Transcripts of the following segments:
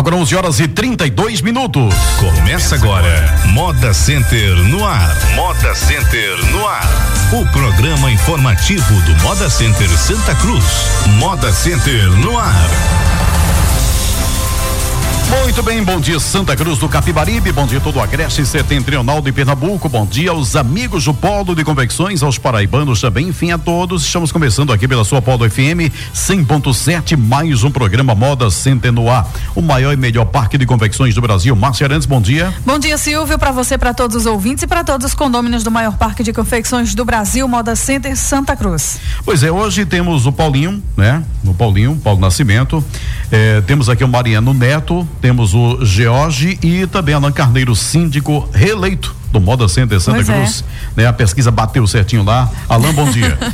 Agora 11 horas e 32 minutos. Começa agora Moda Center no ar. Moda Center no ar. O programa informativo do Moda Center Santa Cruz. Moda Center no ar. Muito bem, bom dia Santa Cruz do Capibaribe, bom dia todo o Agreste Setentrional de Pernambuco, bom dia aos amigos do Polo de Convecções, aos paraibanos também, enfim a todos. Estamos começando aqui pela sua Polo FM 100.7, mais um programa Moda Center no ar, o maior e melhor parque de convecções do Brasil. Márcia Arantes, bom dia. Bom dia, Silvio, para você, para todos os ouvintes e para todos os condôminos do maior parque de confecções do Brasil, Moda Center Santa Cruz. Pois é, hoje temos o Paulinho, né? O Paulinho, Paulo Nascimento. Eh, temos aqui o Mariano Neto, temos o George e também Alan Carneiro, síndico reeleito do Moda Center Santa Pois é. Cruz. Né? A pesquisa bateu certinho lá. Alan, bom dia.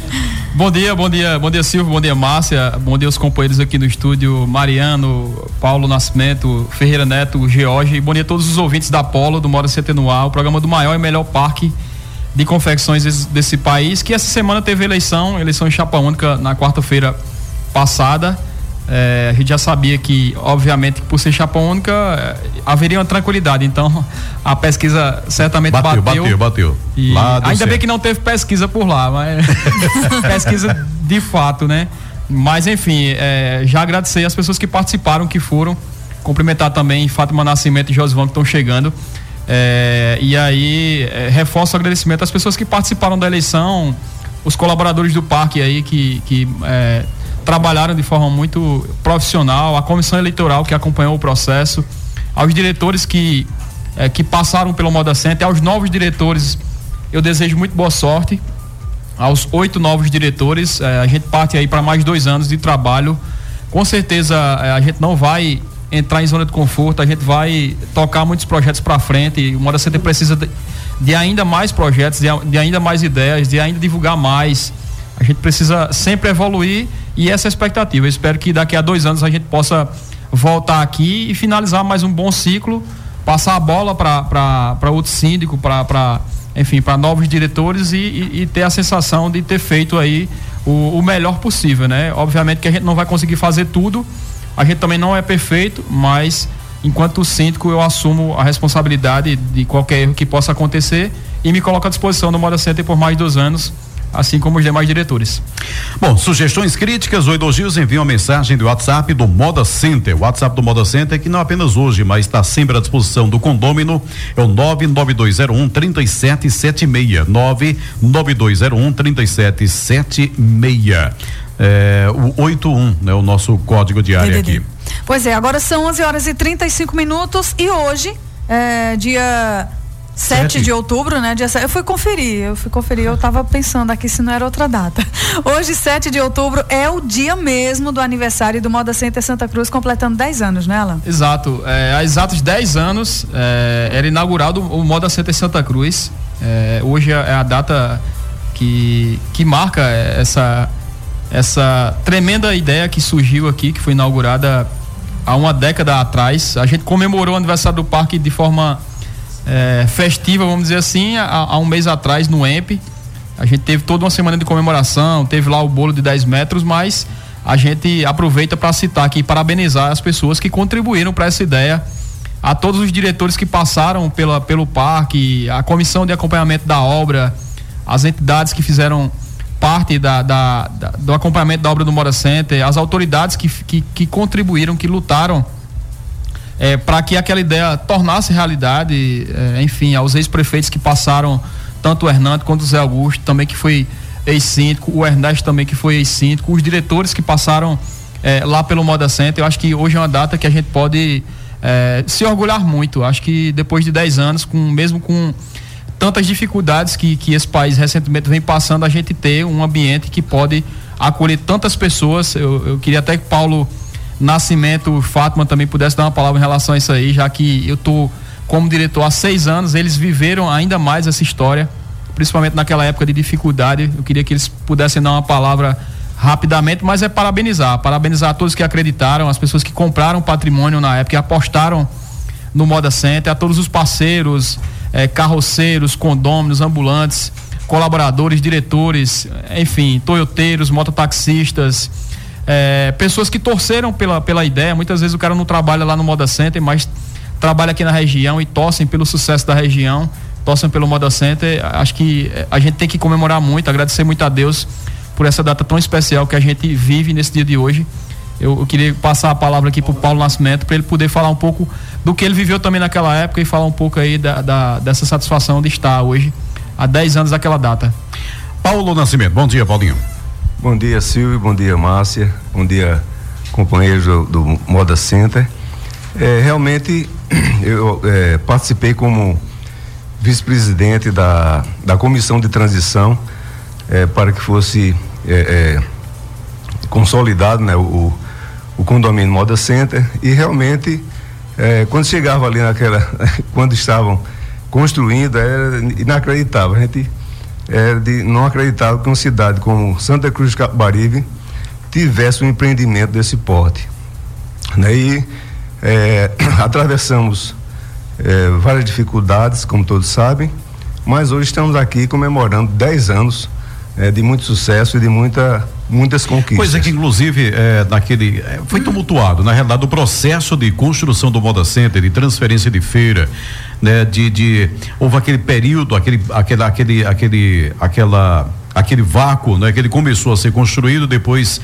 Bom dia, bom dia, bom dia Silvio, bom dia Márcia, bom dia os companheiros aqui no estúdio, Mariano, Paulo Nascimento, Ferreira Neto, George, bom dia a todos os ouvintes da Polo, do Moda CT no ar, o programa do maior e melhor parque de confecções desse, desse país, que essa semana teve eleição, eleição em chapa única na quarta-feira passada. É, a gente já sabia que, obviamente, por ser chapa única, é, haveria uma tranquilidade. Então, a pesquisa certamente Bateu, bateu. bateu, bateu. E ainda bem certo. que não teve pesquisa por lá, mas pesquisa de fato, né? Mas enfim, é, já agradecer as pessoas que participaram, que foram. Cumprimentar também Fátima Nascimento e Josvan que estão chegando. É, e aí, é, reforço o agradecimento às pessoas que participaram da eleição, os colaboradores do parque aí que, que é, trabalharam de forma muito profissional, a comissão eleitoral que acompanhou o processo, aos diretores que, é, que passaram pelo Moda Center, aos novos diretores, eu desejo muito boa sorte. Aos oito novos diretores, eh, a gente parte aí para mais dois anos de trabalho. Com certeza eh, a gente não vai entrar em zona de conforto, a gente vai tocar muitos projetos para frente. O Moda Center precisa de, de ainda mais projetos, de, de ainda mais ideias, de ainda divulgar mais. A gente precisa sempre evoluir e essa é a expectativa. Eu espero que daqui a dois anos a gente possa voltar aqui e finalizar mais um bom ciclo, passar a bola para outro síndico, para enfim, para novos diretores e, e- e ter a sensação de ter feito aí o, o melhor possível, né? Obviamente que a gente não vai conseguir fazer tudo, a gente também não é perfeito, mas enquanto síndico eu assumo a responsabilidade de qualquer erro que possa acontecer e me coloco à disposição do Moda Center por mais dois anos, assim como os demais diretores. Bom, sugestões, críticas ou elogios, enviem uma mensagem do WhatsApp do Moda Center. O WhatsApp do Moda Center, que não apenas hoje, mas está sempre à disposição do condômino, é o 99201 3776. 99201 3776. É, o 81, né? O nosso código de área DDD. aqui. Pois é, agora são 11 horas e 35 minutos e hoje, é, dia 7 Sete. de outubro, né? Dia, se- eu fui conferir, eu fui conferir, eu tava pensando aqui se não era outra data. Hoje, 7 de outubro, é o dia mesmo do aniversário do Moda Center Santa Cruz, completando 10 anos, né, Alan? Exato. É, há exatos 10 anos é, era inaugurado o Moda Center Santa Cruz. É, hoje é a data que, que marca essa, essa tremenda ideia que surgiu aqui, que foi inaugurada há uma década atrás. A gente comemorou o aniversário do parque de forma é, festiva, vamos dizer assim, há, há um mês atrás no EMP. A gente teve toda uma semana de comemoração, teve lá o bolo de 10 metros, mas a gente aproveita para citar aqui e parabenizar as pessoas que contribuíram para essa ideia, a todos os diretores que passaram pela, pelo parque, a comissão de acompanhamento da obra, as entidades que fizeram parte da, da- da- do acompanhamento da obra do Mora Center, as autoridades que, que, que contribuíram, que lutaram para que aquela ideia tornasse realidade, é, enfim, aos ex-prefeitos que passaram, tanto o Hernando quanto o Zé Augusto, também que foi ex-síndico, o Ernesto também que foi ex-síndico, os diretores que passaram é, lá pelo Moda Center. Eu acho que hoje é uma data que a gente pode é, se orgulhar muito. Acho que depois de 10 anos, com, mesmo com tantas dificuldades que, que esse país recentemente vem passando, a gente ter um ambiente que pode acolher tantas pessoas. Eu, eu queria até que Paulo Nascimento, Fátima também pudesse dar uma palavra em relação a isso aí, já que eu tô como diretor há seis anos, eles viveram ainda mais essa história, principalmente naquela época de dificuldade. Eu queria que eles pudessem dar uma palavra rapidamente, mas é parabenizar, parabenizar a todos que acreditaram, as pessoas que compraram patrimônio na época, que apostaram no Moda Center, a todos os parceiros, eh, carroceiros, condôminos, ambulantes, colaboradores, diretores, enfim, toyoteiros, mototaxistas, é, pessoas que torceram pela, pela ideia. Muitas vezes o cara não trabalha lá no Moda Center, mas trabalha aqui na região e torcem pelo sucesso da região, torcem pelo Moda Center. Acho que é, a gente tem que comemorar muito, agradecer muito a Deus por essa data tão especial que a gente vive nesse dia de hoje. Eu, eu queria passar a palavra aqui para o Paulo Nascimento para ele poder falar um pouco do que ele viveu também naquela época e falar um pouco aí da, da dessa satisfação de estar hoje há 10 anos daquela data. Paulo Nascimento, bom dia, Paulinho. Bom dia, Silvio, bom dia, Márcia, bom dia, companheiros do, Moda Center. É, realmente, eu é, participei como vice-presidente da, da comissão de transição é, para que fosse é, é, consolidado né, o, o condomínio Moda Center e realmente é, quando chegava ali naquela, quando estavam construindo, era inacreditável. A gente era de não acreditar que uma cidade como Santa Cruz de Capibaribe tivesse um empreendimento desse porte. Né? E é, atravessamos é, várias dificuldades, como todos sabem, mas hoje estamos aqui comemorando 10 anos é, de muito sucesso e de muita muitas conquistas. Coisa que, inclusive, é, naquele. É, foi tumultuado. Na realidade, o processo de construção do Moda Center, de transferência de feira, né? De, de houve aquele período, aquele, aquele, aquele, aquele, aquela, aquele vácuo, né? Que ele começou a ser construído, depois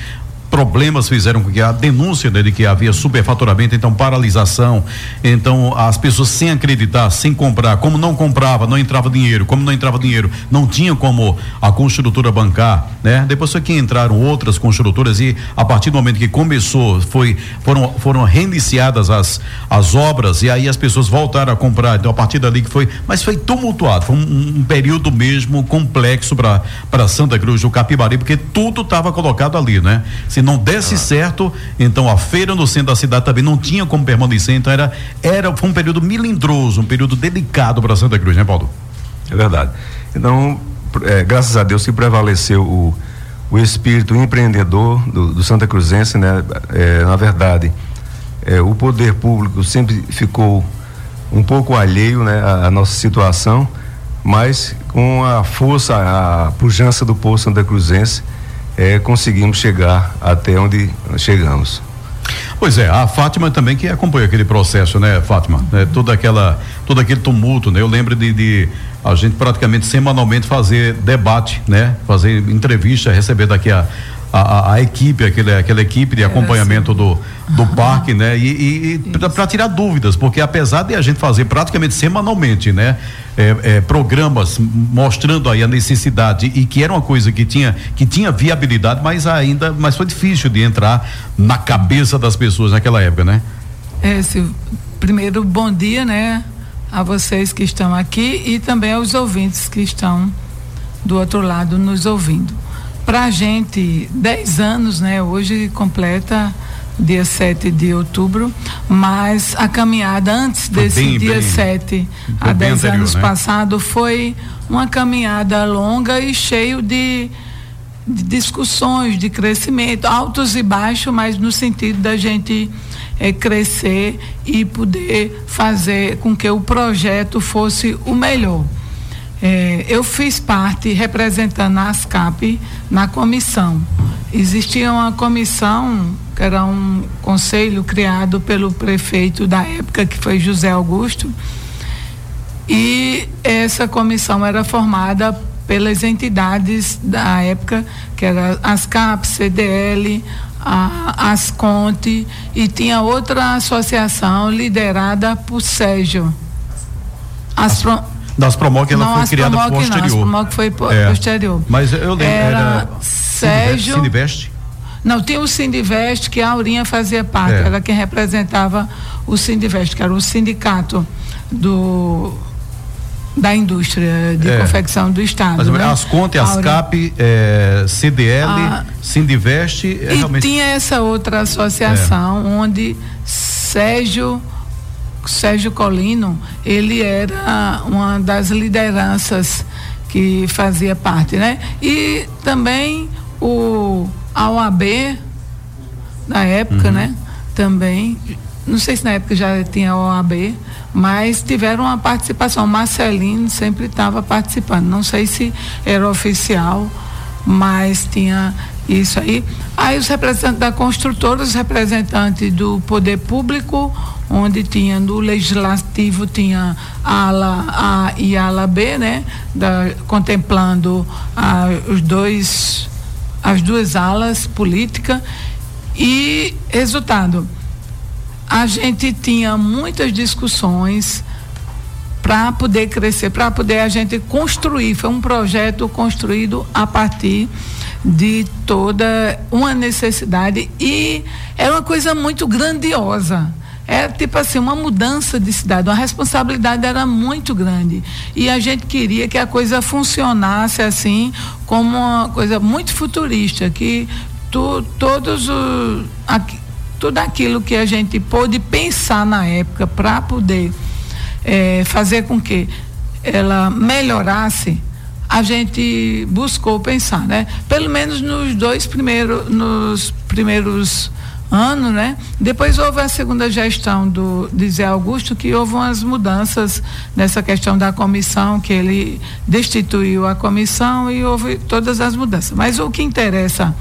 problemas fizeram com que a denúncia né, de que havia superfaturamento, então paralisação, então as pessoas sem acreditar, sem comprar, como não comprava, não entrava dinheiro, como não entrava dinheiro, não tinha como a construtora bancar, né? Depois foi que entraram outras construtoras e a partir do momento que começou, foi foram foram reiniciadas as as obras e aí as pessoas voltaram a comprar, então a partir dali que foi, mas foi tumultuado, foi um, um período mesmo complexo para para Santa Cruz do Capibari, porque tudo estava colocado ali, né? Se não desse ah. certo, então a feira no centro da cidade também não tinha como permanecer, então era, era foi um período milindroso, um período delicado para Santa Cruz, né, Paulo? É verdade. Então, é, graças a Deus que prevaleceu o, o espírito empreendedor do, do Santa Cruzense, né? É, na verdade, é, o poder público sempre ficou um pouco alheio, né, à, à nossa situação, mas com a força, a pujança do povo Santa Cruzense, é, conseguimos chegar até onde chegamos. Pois é, a Fátima também que acompanha aquele processo, né, Fátima? É, toda aquela, todo aquele tumulto, né? Eu lembro de, de, a gente praticamente semanalmente fazer debate, né? Fazer entrevista, receber daqui a a, a, equipe, aquele, aquela equipe de acompanhamento do, do parque, né? E, e para tirar dúvidas, porque apesar de a gente fazer praticamente semanalmente, né? É, é, programas mostrando aí a necessidade e que era uma coisa que tinha que tinha viabilidade, mas ainda, mas foi difícil de entrar na cabeça das pessoas naquela época, né? É, primeiro bom dia, né? A vocês que estão aqui e também aos ouvintes que estão do outro lado nos ouvindo para a gente, 10 anos, né? Hoje completa dia 7 de outubro, mas a caminhada antes desse bem, dia bem, 7, há 10 anos né? passado, foi uma caminhada longa e cheio de, de, discussões, de crescimento, altos e baixos, mas no sentido da gente é, crescer e poder fazer com que o projeto fosse o melhor. É, eu fiz parte representando a ASCAP na comissão. Existia uma comissão, que era um conselho criado pelo prefeito da época, que foi José Augusto, e essa comissão era formada pelas entidades da época, que era ASCAP, CDL, a Asconte, e tinha outra associação liderada por Sérgio. Das Promoc ela não, foi criada Promoc, posterior. Não, as Promoc foi é. posterior. Mas eu lembro, era, era Sérgio... Sindivest? Não, tinha o Sindivest, que a Aurinha fazia parte, é. era quem representava o Sindivest, que era o sindicato do da indústria de é. confecção do estado. Mas né? as contas, as CAP, é, CDL, a, Sindivest, é e realmente... tinha essa outra associação é. onde Sérgio Sérgio Colino, ele era uma das lideranças que fazia parte, né? E também o a OAB na época, uhum. né? Também, não sei se na época já tinha OAB, mas tiveram uma participação. Marcelino sempre estava participando. Não sei se era oficial, mas tinha Isso aí. Aí os representantes da construtora, os representantes do poder público, onde tinha no legislativo tinha ala A e ala B, né? Da, contemplando a, os dois, as duas alas políticas. E resultado, a gente tinha muitas discussões para poder crescer, para poder a gente construir. Foi um projeto construído a partir de toda uma necessidade e é uma coisa muito grandiosa. É tipo assim, uma mudança de cidade, uma responsabilidade era muito grande. E a gente queria que a coisa funcionasse assim, como uma coisa muito futurista, que tu, todos os. Aqui, tudo aquilo que a gente pôde pensar na época para poder é, fazer com que ela melhorasse, a gente buscou pensar, né? Pelo menos nos dois primeiros, nos primeiros anos, né? Depois houve a segunda gestão do de Zé Augusto, que houve umas mudanças nessa questão da comissão, que ele destituiu a comissão e houve todas as mudanças. Mas o que interessa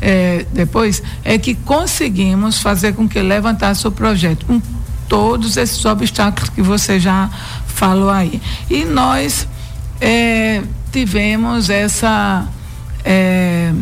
é, depois é que conseguimos fazer com que levantasse o projeto com todos esses obstáculos que você já falou aí. E nós é, tivemos essa. É,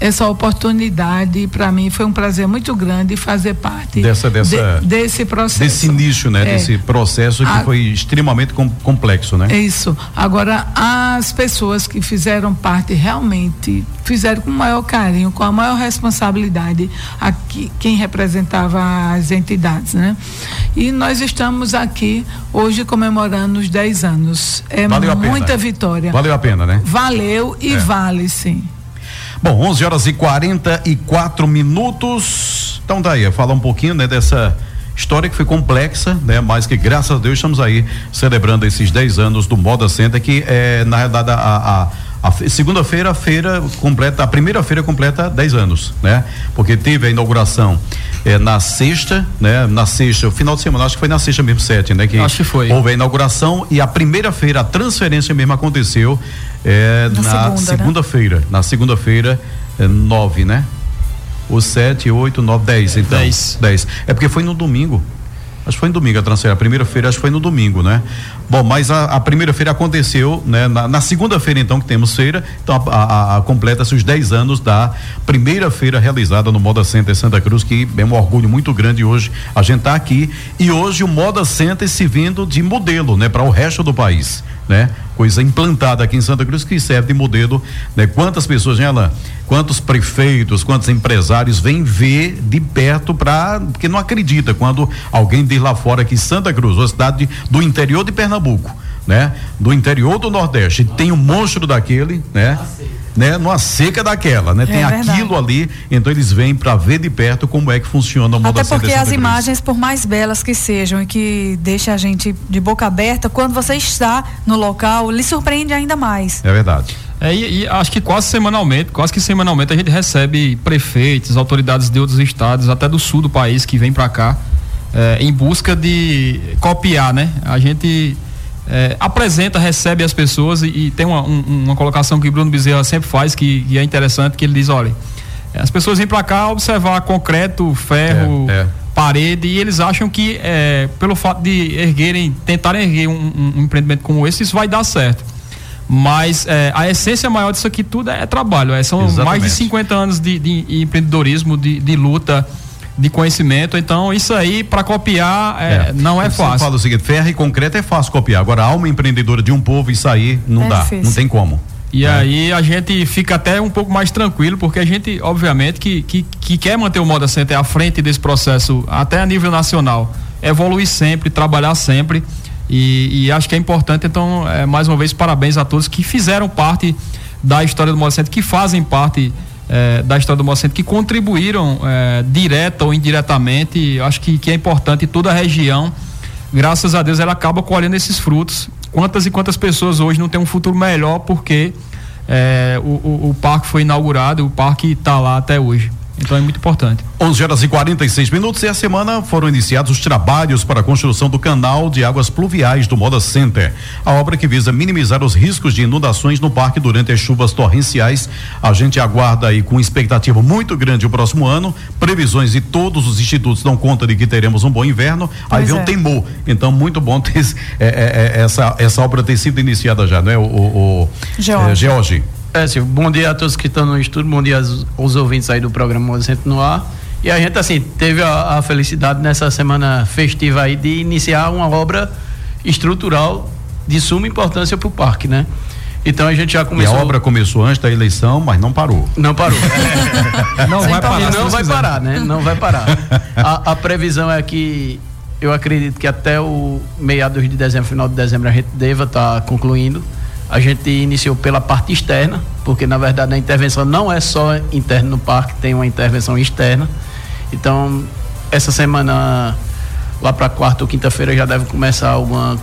essa oportunidade para mim foi um prazer muito grande fazer parte dessa, dessa de, desse processo. desse início né é. desse processo que A, foi extremamente com, complexo né? É isso. Agora as pessoas que fizeram parte realmente fizeram com o maior carinho com a maior responsabilidade aqui quem representava as entidades né? E nós estamos aqui hoje comemorando os 10 anos. É Valeu muita vitória. Valeu a pena né? Valeu e é. vale sim Bom, 11 horas e 44 minutos. Então tá aí, falar um pouquinho né, dessa história que foi complexa, né? Mas que graças a Deus estamos aí celebrando esses 10 anos do Moda Center, que é, na realidade, a, a, a segunda-feira, a feira completa, a primeira feira completa 10 anos, né? Porque teve a inauguração é, na sexta, né? Na sexta, o final de semana, acho que foi na sexta mesmo, sete, né? Que acho que foi. Houve a inauguração e a primeira feira, a transferência mesmo aconteceu é, na, na né? segunda-feira. Né? Na segunda-feira, é, nove, né? O sete, oito, nove, dez, então. Dez. Dez. É porque foi no domingo. Acho que foi no domingo a transferência. A primeira feira acho que foi no domingo, né? Bom, mas a, a primeira feira aconteceu, né? Na, na segunda-feira, então, que temos feira, então a, a, a completa-se os 10 anos da primeira feira realizada no Moda Center Santa Cruz, que é um orgulho muito grande hoje a gente tá aqui. E hoje o Moda Center se vindo de modelo, né? Para o resto do país né? Coisa implantada aqui em Santa Cruz que serve de modelo, né? Quantas pessoas, né, Alain? Quantos prefeitos, quantos empresários vêm ver de perto para porque não acredita quando alguém diz lá fora que Santa Cruz, uma cidade do interior de Pernambuco, né? Do interior do Nordeste, tem um monstro daquele, né? Né, numa seca daquela, né? É Tem verdade. aquilo ali, então eles vêm para ver de perto como é que funciona o modo Até porque as imagens, por mais belas que sejam e que deixa a gente de boca aberta, quando você está no local, lhe surpreende ainda mais. É verdade. É, e, e, acho que quase semanalmente, quase que semanalmente a gente recebe prefeitos, autoridades de outros estados, até do sul do país, que vêm para cá é, em busca de copiar, né? A gente é, apresenta, recebe as pessoas e, e tem uma, um, uma colocação que o Bruno Bezerra sempre faz que, que é interessante, que ele diz, olha, as pessoas vêm para cá observar concreto, ferro, é, é. parede e eles acham que é, pelo fato de erguerem, tentarem erguer um, um, empreendimento como esse, isso vai dar certo. Mas é, a essência maior disso aqui tudo é trabalho. É, são Exatamente. mais de 50 anos de, de empreendedorismo, de, de luta de conhecimento. Então, isso aí, para copiar, é, é. não é fácil. fala o seguinte: ferro e concreto é fácil copiar. Agora, alma empreendedora de um povo, isso aí não é dá. Difícil. Não tem como. E é. aí a gente fica até um pouco mais tranquilo, porque a gente, obviamente, que, que, que quer manter o Moda Center à frente desse processo, até a nível nacional. Evoluir sempre, trabalhar sempre. E, e acho que é importante, então, é, mais uma vez, parabéns a todos que fizeram parte da história do Moda Center, que fazem parte é, da história do Mocento que contribuíram é, direta ou indiretamente. Acho que, que é importante toda a região, graças a Deus, ela acaba colhendo esses frutos. Quantas e quantas pessoas hoje não têm um futuro melhor porque é, o, o, o, parque foi inaugurado, o parque está lá até hoje. Então é muito importante. 11 horas e 46 minutos e a semana foram iniciados os trabalhos para a construção do canal de águas pluviais do Moda Center. A obra que visa minimizar os riscos de inundações no parque durante as chuvas torrenciais. A gente aguarda aí com expectativa muito grande o próximo ano. Previsões de todos os institutos dão conta de que teremos um bom inverno. Pois aí vem é. um temor. Então, muito bom ter é, é, é, essa, essa obra ter sido iniciada já, né? O, o, o George. É, Silvio, bom dia a todos que estão no estúdio, bom dia aos, aos ouvintes aí do programa Movimento no Ar. E a gente, assim, teve a, a, felicidade nessa semana festiva aí de iniciar uma obra estrutural de suma importância para o parque, né? Então a gente já começou. E a obra começou antes da eleição, mas não parou. Não parou. Não vai parar. não vai parar, né? Não vai parar. A, a, previsão é que eu acredito que até o meados de dezembro, final de dezembro, a gente deva estar tá concluindo. A gente iniciou pela parte externa, porque na verdade a intervenção não é só interna no parque, tem uma intervenção externa. Então, essa semana, lá para quarta ou quinta-feira, já deve começar alguma,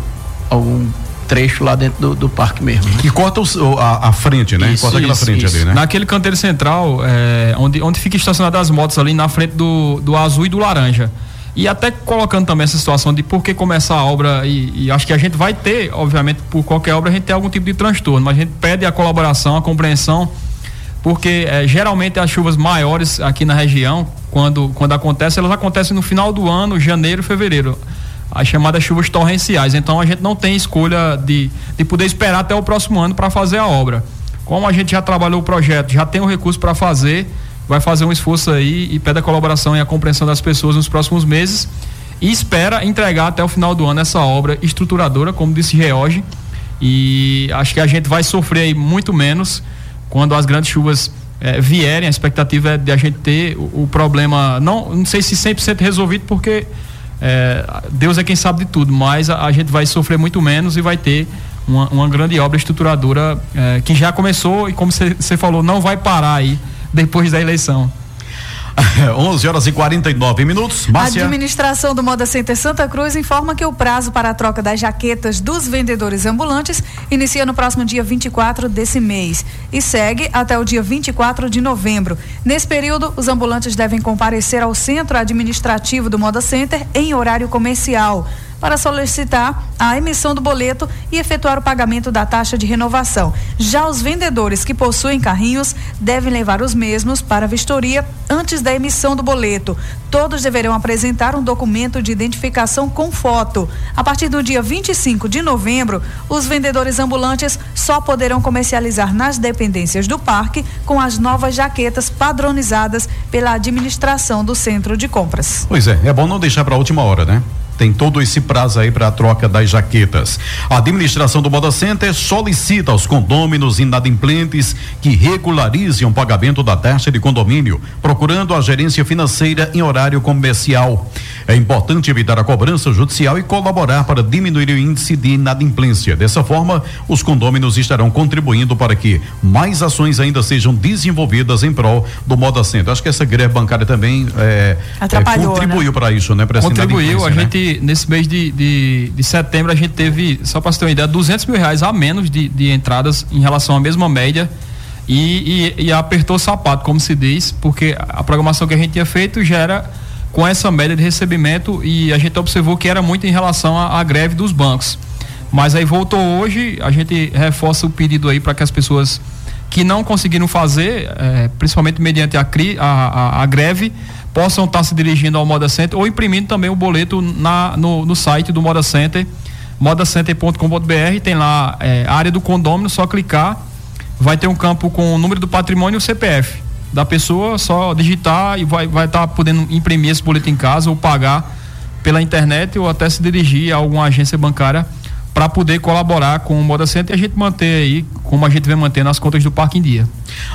algum trecho lá dentro do, do parque mesmo. Né? E corta o, a, a, frente, né? Isso, corta aquela isso, frente isso. ali, né? Naquele canteiro central, é, onde, onde fica estacionadas as motos ali na frente do, do azul e do laranja. E até colocando também essa situação de por que começar a obra, e, e, acho que a gente vai ter, obviamente, por qualquer obra, a gente tem algum tipo de transtorno, mas a gente pede a colaboração, a compreensão, porque é, geralmente as chuvas maiores aqui na região, quando, quando acontecem, elas acontecem no final do ano, janeiro, fevereiro. As chamadas chuvas torrenciais. Então a gente não tem escolha de, de poder esperar até o próximo ano para fazer a obra. Como a gente já trabalhou o projeto, já tem o recurso para fazer, vai fazer um esforço aí e pede a colaboração e a compreensão das pessoas nos próximos meses e espera entregar até o final do ano essa obra estruturadora, como disse George. E acho que a gente vai sofrer aí muito menos quando as grandes chuvas eh, vierem. A expectativa é de a gente ter o, o problema, não, não sei se 100% resolvido, porque eh, Deus é quem sabe de tudo, mas a, a gente vai sofrer muito menos e vai ter uma, uma grande obra estruturadora eh, que já começou e, como você falou, não vai parar aí depois da eleição. 11 horas e 49 minutos. Márcia. A administração do Moda Center Santa Cruz informa que o prazo para a troca das jaquetas dos vendedores ambulantes inicia no próximo dia 24 desse mês e segue até o dia 24 de novembro. Nesse período, os ambulantes devem comparecer ao centro administrativo do Moda Center em horário comercial para solicitar a emissão do boleto e efetuar o pagamento da taxa de renovação. Já os vendedores que possuem carrinhos devem levar os mesmos para a vistoria antes da emissão do boleto. Todos deverão apresentar um documento de identificação com foto. A partir do dia 25 de novembro, os vendedores ambulantes só poderão comercializar nas dependências do parque com as novas jaquetas padronizadas pela administração do centro de compras. Pois é, é bom não deixar para a última hora, né? Tem todo esse prazo aí para a troca das jaquetas. A administração do Moda Center solicita aos condôminos inadimplentes que regularizem o pagamento da taxa de condomínio, procurando a gerência financeira em horário comercial. É importante evitar a cobrança judicial e colaborar para diminuir o índice de inadimplência. Dessa forma, os condôminos estarão contribuindo para que mais ações ainda sejam desenvolvidas em prol do Moda Center. Acho que essa greve bancária também é, é, contribuiu né? para isso, né? Pra contribuiu, a né? gente nesse mês de, de, de setembro, a gente teve, só para você ter uma ideia, 200 mil reais a menos de, de entradas em relação à mesma média. E, e, e apertou o sapato, como se diz, porque a programação que a gente tinha feito já era com essa média de recebimento e a gente observou que era muito em relação à, à greve dos bancos. Mas aí voltou hoje, a gente reforça o pedido aí para que as pessoas que não conseguiram fazer, é, principalmente mediante a, a, a, a greve, possam estar se dirigindo ao Moda Center ou imprimindo também o boleto na, no, no site do Moda Center, modacenter.com.br, tem lá é, a área do condômino, só clicar, vai ter um campo com o número do patrimônio e o CPF da pessoa, só digitar e vai vai estar tá podendo imprimir esse boleto em casa ou pagar pela internet ou até se dirigir a alguma agência bancária para poder colaborar com o Moda Center e a gente manter aí, como a gente vem mantendo as contas do parque em dia.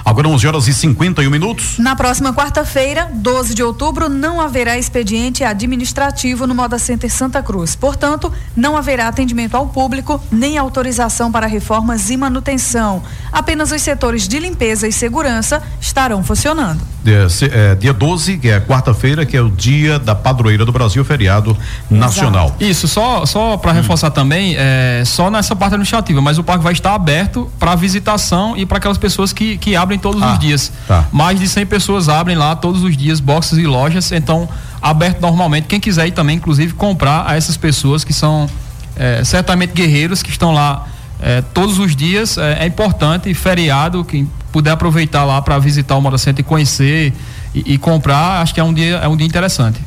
Agora 11 horas e 51 minutos. Na próxima quarta-feira, 12 de outubro, não haverá expediente administrativo no Moda Center Santa Cruz. Portanto, não haverá atendimento ao público nem autorização para reformas e manutenção. Apenas os setores de limpeza e segurança estarão funcionando. É, é, dia 12, que é quarta-feira, que é o dia da padroeira do Brasil, feriado nacional. Isso, só, só para hum. reforçar também, é, só nessa parte administrativa, mas o parque vai estar aberto para para visitação e para aquelas pessoas que, que abrem todos ah, os dias. Tá. Mais de 100 pessoas abrem lá todos os dias, boxes e lojas, então aberto normalmente. Quem quiser ir também, inclusive, comprar a essas pessoas que são é, certamente guerreiros que estão lá é, todos os dias. É, é, importante, feriado, quem puder aproveitar lá para visitar o Moda Center e conhecer e, e comprar, acho que é um dia, é um dia interessante.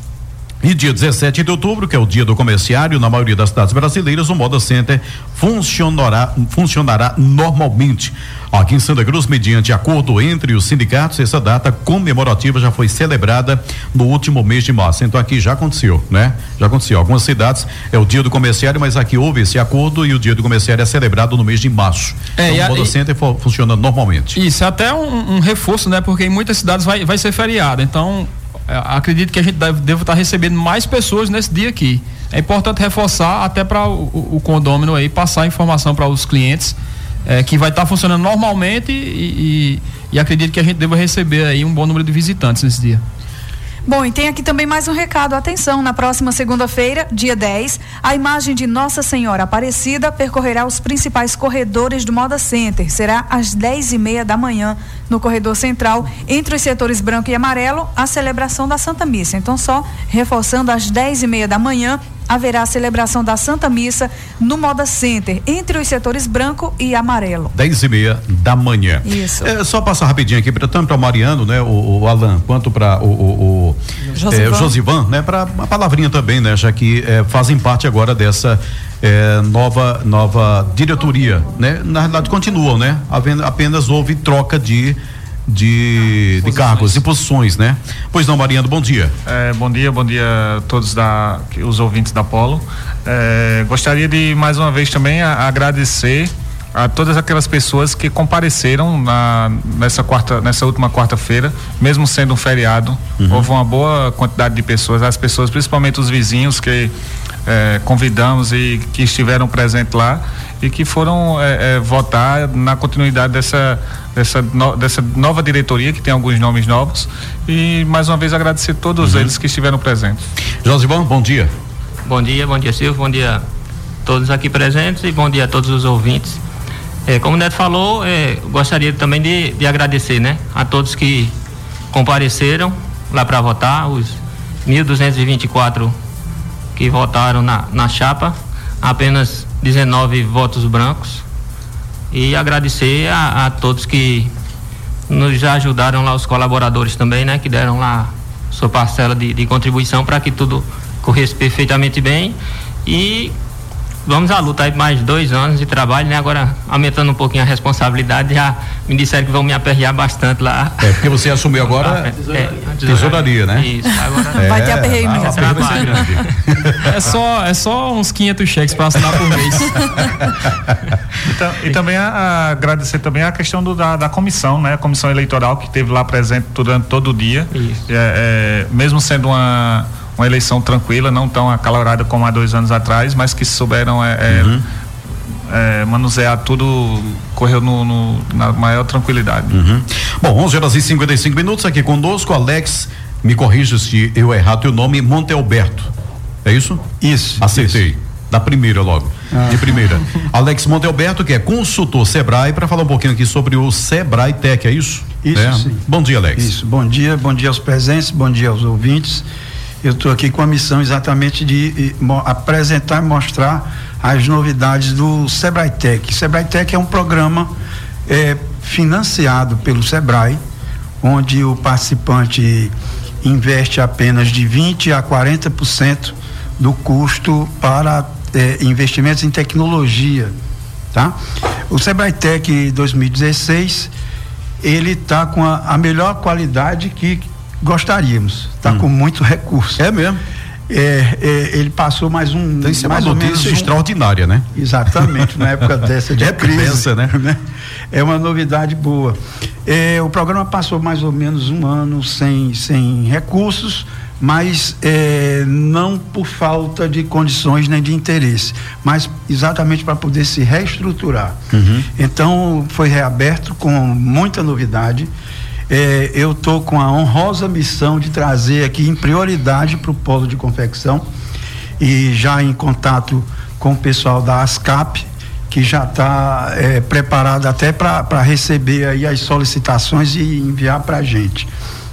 E dia 17 de outubro, que é o dia do comerciário, na maioria das cidades brasileiras, o Moda Center funcionará, funcionará normalmente. Aqui em Santa Cruz, mediante acordo entre os sindicatos, essa data comemorativa já foi celebrada no último mês de março. Então aqui já aconteceu, né? Já aconteceu. Algumas cidades é o dia do comerciário, mas aqui houve esse acordo e o dia do comerciário é celebrado no mês de março. É, então, o Moda Center funciona normalmente. Isso, é até um, um reforço, né? Porque em muitas cidades vai, vai ser feriado. Então, acredito que a gente deve, deve estar recebendo mais pessoas nesse dia aqui. É importante reforçar até para o, o, condômino aí passar informação para os clientes é, que vai estar funcionando normalmente e, e, e acredito que a gente deva receber aí um bom número de visitantes nesse dia. Bom, e tem aqui também mais um recado. Atenção, na próxima segunda-feira, dia 10, a imagem de Nossa Senhora Aparecida percorrerá os principais corredores do Moda Center. Será às 10 e meia da manhã, no corredor central, entre os setores branco e amarelo, a celebração da Santa Missa. Então, só reforçando às 10 e meia da manhã, haverá a celebração da Santa Missa no Moda Center, entre os setores branco e amarelo. 10 e meia da manhã. Isso. É, só passar rapidinho aqui, tanto para o Mariano, né, o, o Alan, quanto para o, o, o, Josivan. É, Josivan, né, para uma palavrinha também, né, já que é, fazem parte agora dessa é, nova nova diretoria, né? Na realidade continuam, né? Havendo, apenas houve troca de de, de cargos e posições, né? Pois não, Mariano, bom dia. É, bom dia, bom dia a todos da, os ouvintes da Polo. É, gostaria de mais uma vez também a, agradecer a todas aquelas pessoas que compareceram na, nessa quarta, nessa última quarta-feira, mesmo sendo um feriado, uhum. houve uma boa quantidade de pessoas, as pessoas, principalmente os vizinhos que é, convidamos e que estiveram presentes lá e que foram é, é, votar na continuidade dessa dessa, no, dessa nova diretoria que tem alguns nomes novos e mais uma vez agradecer todos uhum. eles que estiveram presentes. Josibão, bom dia. Bom dia, bom dia Silvio, bom dia a todos aqui presentes e bom dia a todos os ouvintes. É, como o Neto falou, é, gostaria também de, de agradecer, né, a todos que compareceram lá para votar, os 1.224 que votaram na, na chapa, apenas 19 votos brancos e agradecer a, a, todos que nos ajudaram lá, os colaboradores também, né? Que deram lá sua parcela de, de contribuição para que tudo corresse perfeitamente bem e vamos à luta aí mais dois anos de trabalho, né? Agora aumentando um pouquinho a responsabilidade, já me disseram que vão me aperrear bastante lá. É, porque você assumiu agora é, tesouraria, tesouraria, né? Isso, agora é, vai ter aperreio mesmo. Ah, é só, é só uns 500 cheques para assinar por mês. então, e também a, a, agradecer também a questão do, da, da comissão, né? A comissão eleitoral que teve lá presente durante todo o dia. Isso. É, é mesmo sendo uma uma eleição tranquila, não tão acalorada como há dois anos atrás, mas que souberam é, é uhum. é, manusear tudo, correu no, no, na maior tranquilidade. Uhum. Bom, 11 horas e 55 minutos aqui conosco, Alex, me corrija se eu errar teu nome, Montealberto. É isso? Isso. Acertei. Isso. Da primeira logo, ah. de primeira. Alex Montealberto, que é consultor Sebrae, para falar um pouquinho aqui sobre o Sebrae Tech, é isso? Isso, é. sim. Bom dia, Alex. Isso, bom dia, bom dia aos presentes, bom dia aos ouvintes. Eu estou aqui com a missão exatamente de apresentar e mostrar as novidades do Sebrae Tech. Sebrae Tech é um programa é, financiado pelo Sebrae, onde o participante investe apenas de 20 a 40% do custo para é, investimentos em tecnologia, tá? O Sebrae Tech 2016 ele está com a, a melhor qualidade que Gostaríamos. Está hum. com muito recurso. É mesmo? É, é, ele passou mais um. Tem mais uma notícia um, extraordinária, né? Exatamente, na época dessa de é crise. Pensa, né? né? É uma novidade boa. É, o programa passou mais ou menos um ano sem, sem recursos, mas é, não por falta de condições nem de interesse, mas exatamente para poder se reestruturar. Uhum. Então foi reaberto com muita novidade é, eu estou com a honrosa missão de trazer aqui em prioridade para o polo de confecção e já em contato com o pessoal da ASCAP que já está é, preparada até para receber aí as solicitações e enviar para a gente,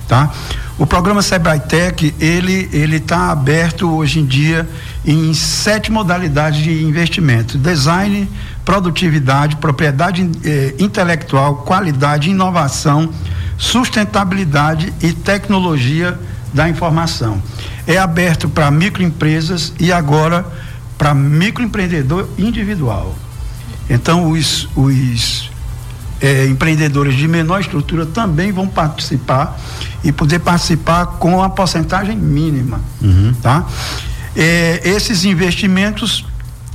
tá? O programa Sebrae Tech, ele ele está aberto hoje em dia em sete modalidades de investimento: design, produtividade, propriedade eh, intelectual, qualidade, inovação, sustentabilidade e tecnologia da informação. É aberto para microempresas e agora para microempreendedor individual. Então, os, os é, empreendedores de menor estrutura também vão participar e poder participar com a porcentagem mínima. Uhum. Tá? É, esses investimentos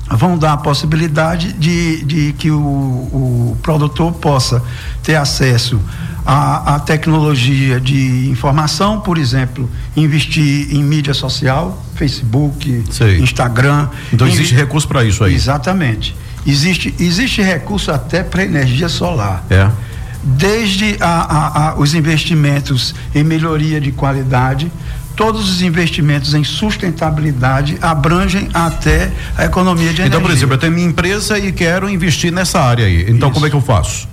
vão dar a possibilidade de, de que o, o produtor possa ter acesso à, à, tecnologia de informação, por exemplo, investir em mídia social, Facebook, Sei. Instagram. Então existe recurso para isso aí? Exatamente. Existe, existe recurso até para energia solar. É. Desde a, a, a, os investimentos em melhoria de qualidade, todos os investimentos em sustentabilidade abrangem até a economia de energia. Então, por exemplo, eu tenho minha empresa e quero investir nessa área aí. Então, Isso. como é que eu faço?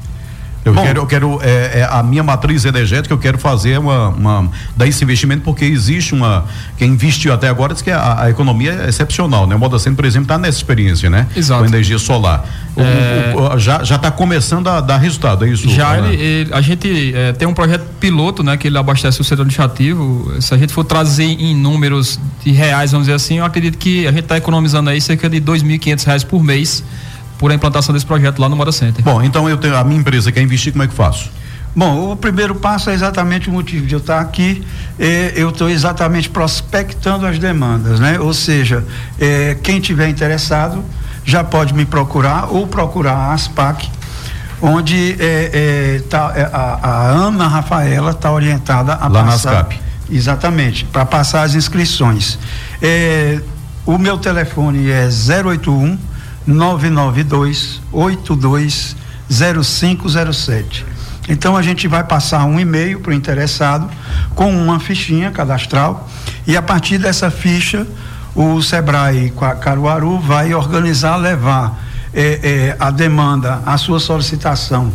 Eu Bom, quero, eu quero é, é, a minha matriz energética, eu quero fazer uma, uma dar esse investimento porque existe uma quem investiu até agora diz que a, a economia é excepcional, né? O Moda Centro, por exemplo, está nessa experiência, né? Exato. Com energia solar. É... O, o, já já está começando a dar resultado, é isso? Já ele, ele, a gente é, tem um projeto piloto, né? Que ele abastece o setor administrativo. Se a gente for trazer em números de reais, vamos dizer assim, eu acredito que a gente está economizando aí cerca de dois mil e quinhentos reais por mês por a implantação desse projeto lá no Moda Center. Bom, então eu tenho a minha empresa quer investir, como é que faço? Bom, o primeiro passo é exatamente o motivo de eu estar aqui. Eh, eu estou exatamente prospectando as demandas, né? Ou seja, eh, quem tiver interessado já pode me procurar ou procurar a ASPAC, onde eh, tá, a, a, Ana Rafaela está orientada a Lá passar. Na ASCAP. Exatamente, para passar as inscrições. o meu telefone é 081 992 82 0507. Então a gente vai passar um e-mail para o interessado com uma fichinha cadastral e a partir dessa ficha o Sebrae Caruaru vai organizar, levar é, é, a demanda, a sua solicitação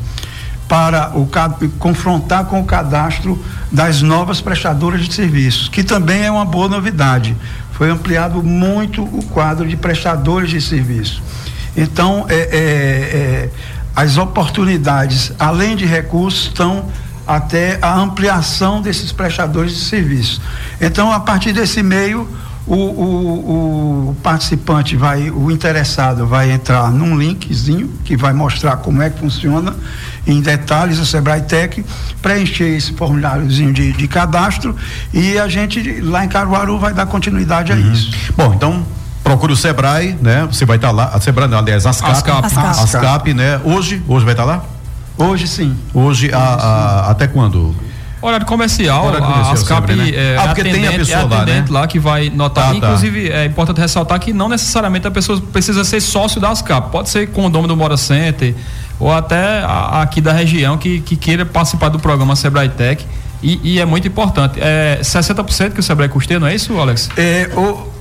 para o confrontar com o cadastro das novas prestadoras de serviços, que também é uma boa novidade. Foi ampliado muito o quadro de prestadores de serviço. Então, é, é, é, as oportunidades, além de recursos, estão até a ampliação desses prestadores de serviço. Então, a partir desse meio, o, o, o, participante vai, o interessado vai entrar num linkzinho que vai mostrar como é que funciona em detalhes o Sebrae Tech, preencher esse formuláriozinho de, de cadastro e a gente lá em Caruaru vai dar continuidade a uhum. isso. Bom, então procure o Sebrae, né? Você vai estar tá lá, a Sebrae, não, aliás, Ascap, Ascap, Ascap. Ascap, né? Hoje, hoje vai estar tá lá? Hoje sim. Hoje, hoje a, a, até quando? Horário comercial, Horário comercial a ASCAP sempre, né? é, ah, porque tem a pessoa é lá, né? lá que vai notar. Tá, Inclusive, tá. é importante ressaltar que não necessariamente a pessoa precisa ser sócio da ASCAP. Pode ser condomínio do Mora Center ou até a, aqui da região que, que queira participar do programa Sebrae Tech. E, e é muito importante. É 60% que o Sebrae custeia, não é isso, Alex? É, o,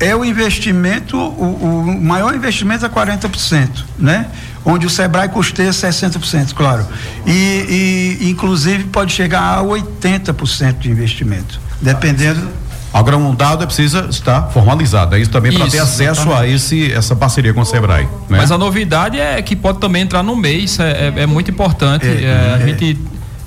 é o investimento, o, o maior investimento é 40%, né? Onde o Sebrae custeia 60%, claro. E, e inclusive pode chegar a 80% de investimento, dependendo. Agora um dado é precisa estar formalizado, é isso também para ter acesso exatamente. a esse essa parceria com o Sebrae. Né? Mas a novidade é que pode também entrar no mês, é, é, é muito importante. É, é, a é. gente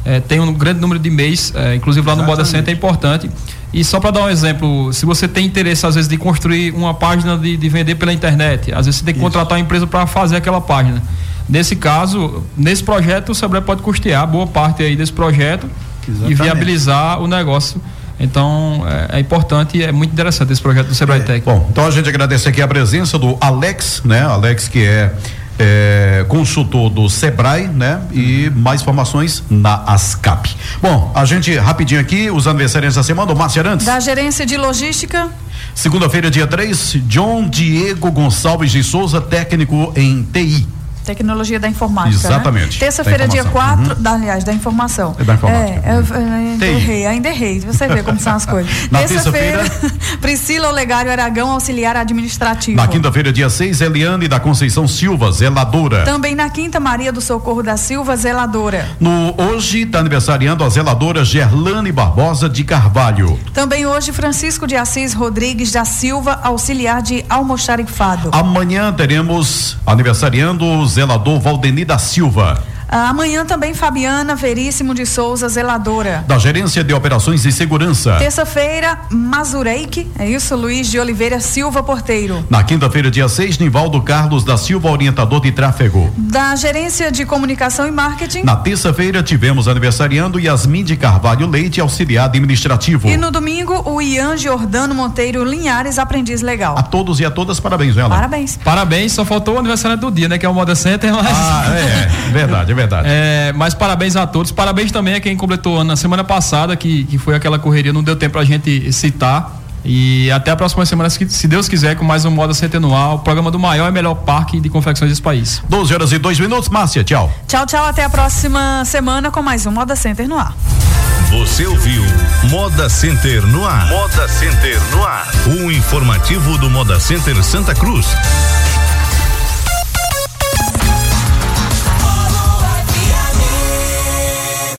é, tem um grande número de mês, inclusive lá no Moda Center é importante. E só para dar um exemplo, se você tem interesse às vezes de construir uma página de, de vender pela internet, às vezes você tem que Isso. contratar uma empresa para fazer aquela página. Nesse caso, nesse projeto o Sebrae pode custear boa parte aí desse projeto Exatamente. e viabilizar o negócio. Então é, é, importante e é muito interessante esse projeto do Sebrae é. Tech. Bom, então a gente agradece aqui a presença do Alex, né? Alex que é é, consultor do Sebrae, né? E mais informações na ASCAP. Bom, a gente rapidinho aqui, os aniversariantes da semana, o Márcio Arantes. Da gerência de logística. Segunda-feira, dia 3, John Diego Gonçalves de Souza, técnico em TI. Tecnologia da informática. Né? Exatamente. Né? Terça-feira, dia 4, uhum. da, aliás, da informação. É da informática. É, uhum. eu, ainda errei, ainda errei. Você vê como são as coisas. Terça-feira, Priscila Olegário Aragão, auxiliar administrativo. Na quinta-feira, dia 6, Eliane da Conceição Silva, zeladora. Também na quinta, Maria do Socorro da Silva, zeladora. No hoje está aniversariando a zeladora Gerlane Barbosa de Carvalho. Também hoje, Francisco de Assis Rodrigues da Silva, auxiliar de almoxarifado. Amanhã teremos aniversariando zelador Valdeni da Silva. Ah, amanhã também Fabiana Veríssimo de Souza, zeladora. Da Gerência de Operações e Segurança. Terça-feira, Mazureik, é isso, Luiz de Oliveira Silva, porteiro. Na quinta-feira, dia 6, Nivaldo Carlos da Silva, orientador de tráfego. Da Gerência de Comunicação e Marketing. Na terça-feira, tivemos aniversariando Yasmin de Carvalho Leite, auxiliar administrativo. E no domingo, o Ian Jordano Monteiro Linhares, aprendiz legal. A todos e a todas, parabéns, Ela. Parabéns. Parabéns, só faltou o aniversário do dia, né? Que é o Moda Center, mas. Ah, é, verdade, é verdade verdade. É, mas parabéns a todos. Parabéns também a quem completou ano na semana passada, que, que foi aquela correria, não deu tempo pra gente citar. E até a próxima semana, se Deus quiser, com mais um Moda Centenual, o programa do maior e melhor parque de confecções desse país. 12 horas e 2 minutos, Márcia, tchau. Tchau, tchau, até a próxima semana com mais um Moda Center no ar. Você ouviu Moda Center no ar. Moda Center no ar. O informativo do Moda Center Santa Cruz.